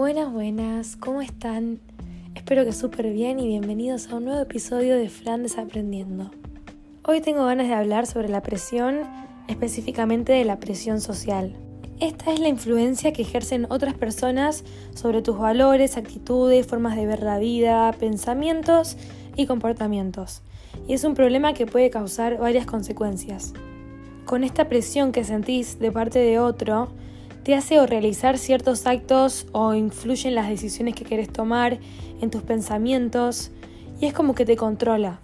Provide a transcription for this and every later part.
Buenas, buenas, ¿cómo están? Espero que súper bien y bienvenidos a un nuevo episodio de Fran Desaprendiendo. Hoy tengo ganas de hablar sobre la presión, específicamente de la presión social. Esta es la influencia que ejercen otras personas sobre tus valores, actitudes, formas de ver la vida, pensamientos y comportamientos. Y es un problema que puede causar varias consecuencias. Con esta presión que sentís de parte de otro, te hace o realizar ciertos actos o influye en las decisiones que quieres tomar, en tus pensamientos, y es como que te controla.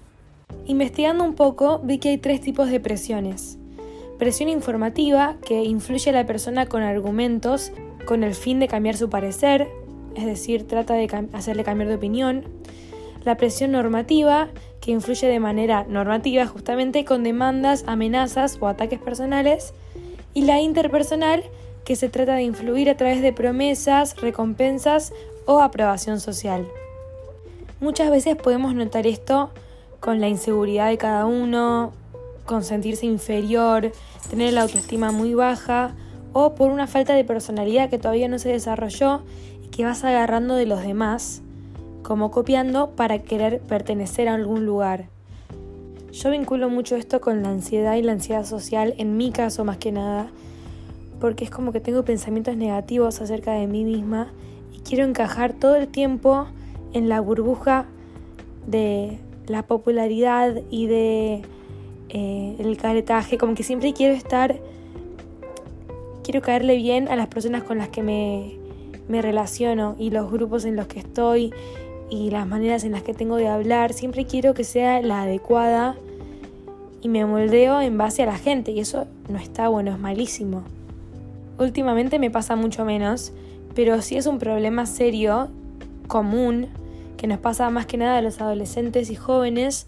Investigando un poco, vi que hay tres tipos de presiones. Presión informativa, que influye a la persona con argumentos con el fin de cambiar su parecer, es decir, trata de hacerle cambiar de opinión. La presión normativa, que influye de manera normativa justamente con demandas, amenazas o ataques personales. Y la interpersonal, que se trata de influir a través de promesas, recompensas o aprobación social. Muchas veces podemos notar esto con la inseguridad de cada uno, con sentirse inferior, tener la autoestima muy baja o por una falta de personalidad que todavía no se desarrolló y que vas agarrando de los demás, como copiando para querer pertenecer a algún lugar. Yo vinculo mucho esto con la ansiedad y la ansiedad social, en mi caso más que nada, porque es como que tengo pensamientos negativos acerca de mí misma y quiero encajar todo el tiempo en la burbuja de la popularidad y de eh, el caretaje, como que siempre quiero estar, quiero caerle bien a las personas con las que me, me relaciono y los grupos en los que estoy y las maneras en las que tengo de hablar, siempre quiero que sea la adecuada y me moldeo en base a la gente y eso no está bueno, es malísimo. Últimamente me pasa mucho menos, pero sí es un problema serio, común, que nos pasa más que nada a los adolescentes y jóvenes,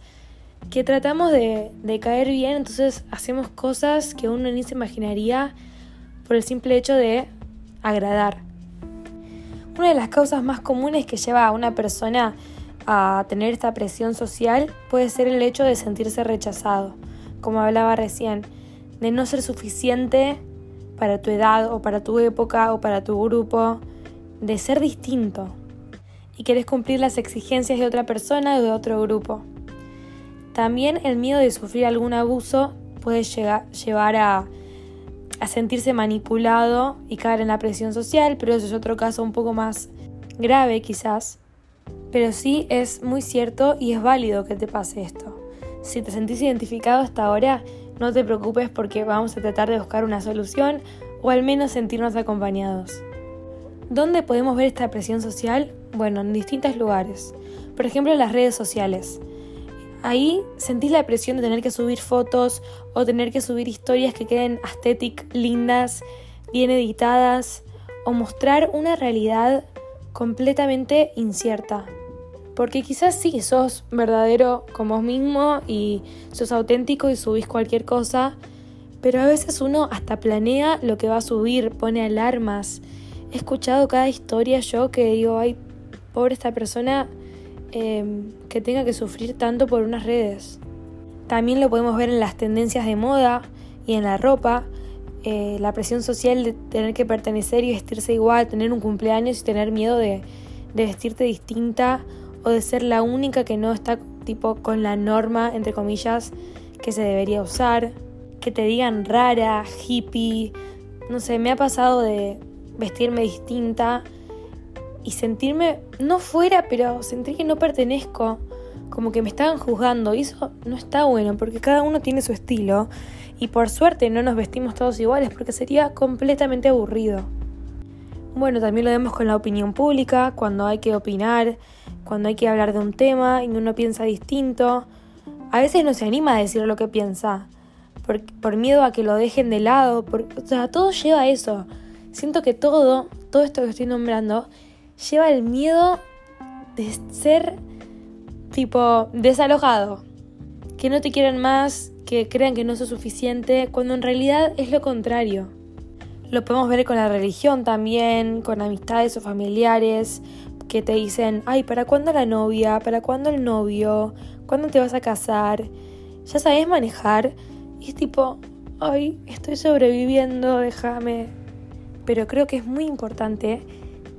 que tratamos de, caer bien, entonces hacemos cosas que uno ni se imaginaría por el simple hecho de agradar. Una de las causas más comunes que lleva a una persona a tener esta presión social puede ser el hecho de sentirse rechazado, como hablaba recién, de no ser suficiente para tu edad o para tu época o para tu grupo, de ser distinto y querés cumplir las exigencias de otra persona o de otro grupo. También el miedo de sufrir algún abuso puede llegar, llevar a, a sentirse manipulado y caer en la presión social, pero eso es otro caso un poco más grave quizás. Pero sí es muy cierto y es válido que te pase esto. Si te sentís identificado hasta ahora, no te preocupes porque vamos a tratar de buscar una solución o al menos sentirnos acompañados. ¿Dónde podemos ver esta presión social? Bueno, en distintos lugares. Por ejemplo, en las redes sociales. Ahí sentís la presión de tener que subir fotos o tener que subir historias que queden estéticas, lindas, bien editadas o mostrar una realidad completamente incierta. Porque quizás sí, sos verdadero como vos mismo y sos auténtico y subís cualquier cosa, pero a veces uno hasta planea lo que va a subir, pone alarmas. He escuchado cada historia yo que digo, ay, pobre esta persona em, que tenga que sufrir tanto por unas redes. También lo podemos ver en las tendencias de moda y en la ropa, eh, la presión social de tener que pertenecer y vestirse igual, tener un cumpleaños y tener miedo de vestirte distinta o de ser la única que no está tipo con la norma, entre comillas, que se debería usar, que te digan rara, hippie, no sé, me ha pasado de vestirme distinta y sentirme no fuera, pero sentir que no pertenezco, como que me estaban juzgando y eso no está bueno porque cada uno tiene su estilo y por suerte no nos vestimos todos iguales porque sería completamente aburrido. Bueno, también lo vemos con la opinión pública, cuando hay que opinar, cuando hay que hablar de un tema y uno piensa distinto. A veces no se anima a decir lo que piensa, por, miedo a que lo dejen de lado. o sea, todo lleva a eso. Siento que todo, todo esto que estoy nombrando, lleva el miedo de ser tipo desalojado. Que no te quieran más, que crean que no sos suficiente, cuando en realidad es lo contrario. Lo podemos ver con la religión también, con amistades o familiares que te dicen, ay, ¿para cuándo la novia? ¿Para cuándo el novio? ¿Cuándo te vas a casar? ¿Ya sabes manejar? Y es tipo, ay, estoy sobreviviendo, déjame. Pero creo que es muy importante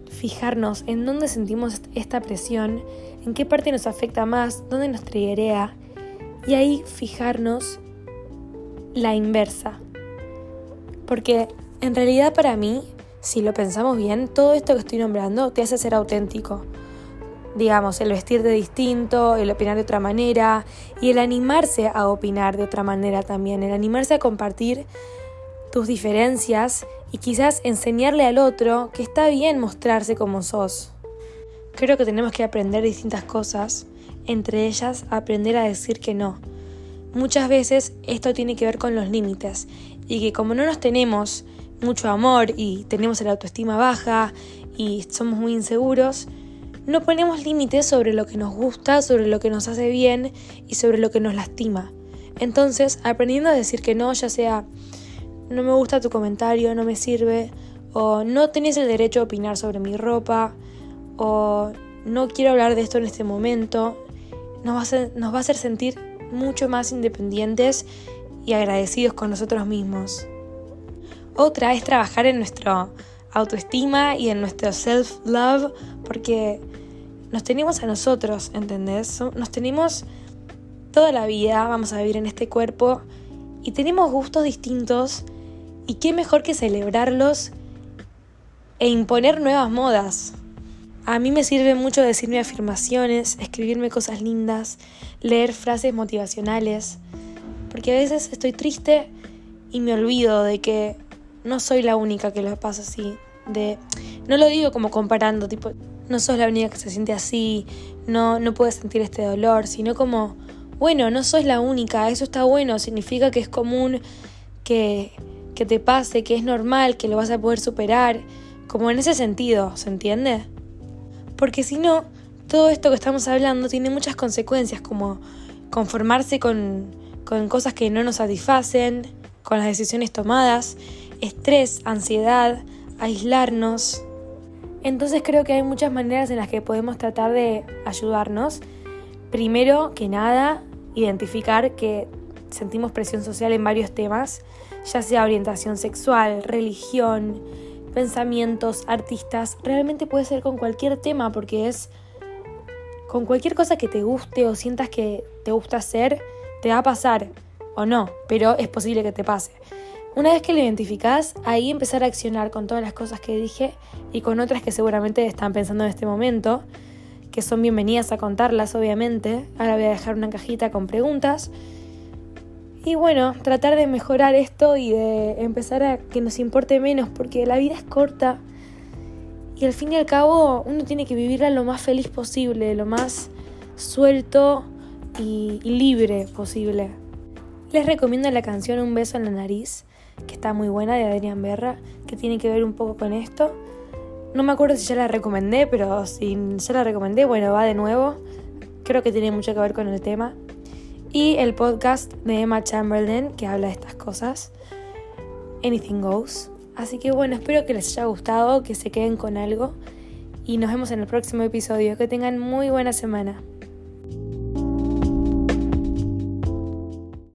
fijarnos en dónde sentimos esta presión, en qué parte nos afecta más, dónde nos triguea y ahí fijarnos la inversa. Porque en realidad para mí, si lo pensamos bien, todo esto que estoy nombrando te hace ser auténtico. Digamos, el vestirte distinto, el opinar de otra manera y el animarse a opinar de otra manera también, el animarse a compartir tus diferencias y quizás enseñarle al otro que está bien mostrarse como sos. Creo que tenemos que aprender distintas cosas, entre ellas aprender a decir que no. Muchas veces esto tiene que ver con los límites y que como no nos tenemos mucho amor y tenemos la autoestima baja y somos muy inseguros, no ponemos límites sobre lo que nos gusta, sobre lo que nos hace bien y sobre lo que nos lastima. Entonces, aprendiendo a decir que no, ya sea no me gusta tu comentario, no me sirve, o no tenés el derecho a opinar sobre mi ropa, o no quiero hablar de esto en este momento, nos va a nos va a hacer sentir mucho más independientes y agradecidos con nosotros mismos. Otra es trabajar en nuestra autoestima y en nuestro self-love, porque nos tenemos a nosotros, ¿entendés? Nos tenemos toda la vida, vamos a vivir en este cuerpo y tenemos gustos distintos y qué mejor que celebrarlos e imponer nuevas modas. A mí me sirve mucho decirme afirmaciones, escribirme cosas lindas, leer frases motivacionales, porque a veces estoy triste y me olvido de que no soy la única que lo pasa así. De, no lo digo como comparando, tipo, no sos la única que se siente así, no, no puedes sentir este dolor, sino como, bueno, no sos la única, eso está bueno, significa que es común que que te pase, que es normal, que lo vas a poder superar, como en ese sentido, ¿se entiende? Porque si no, todo esto que estamos hablando tiene muchas consecuencias, como conformarse con, con cosas que no nos satisfacen, con las decisiones tomadas, estrés, ansiedad, aislarnos. Entonces creo que hay muchas maneras en las que podemos tratar de ayudarnos. Primero que nada, identificar que sentimos presión social en varios temas ya sea orientación sexual, religión, pensamientos, artistas, realmente puede ser con cualquier tema porque es con cualquier cosa que te guste o sientas que te gusta hacer, te va a pasar o no, pero es posible que te pase. Una vez que lo identificás, ahí empezar a accionar con todas las cosas que dije y con otras que seguramente están pensando en este momento, que son bienvenidas a contarlas obviamente. Ahora voy a dejar una cajita con preguntas y bueno, tratar de mejorar esto y de empezar a que nos importe menos, porque la vida es corta y al fin y al cabo uno tiene que vivirla lo más feliz posible, lo más suelto y, libre posible. Les recomiendo la canción Un beso en la nariz, que está muy buena, de Adrián Berra, que tiene que ver un poco con esto. No me acuerdo si ya la recomendé, pero si ya la recomendé, bueno, va de nuevo. Creo que tiene mucho que ver con el tema y el podcast de Emma Chamberlain que habla de estas cosas, Anything Goes. Así que bueno, espero que les haya gustado, que se queden con algo y nos vemos en el próximo episodio. Que tengan muy buena semana.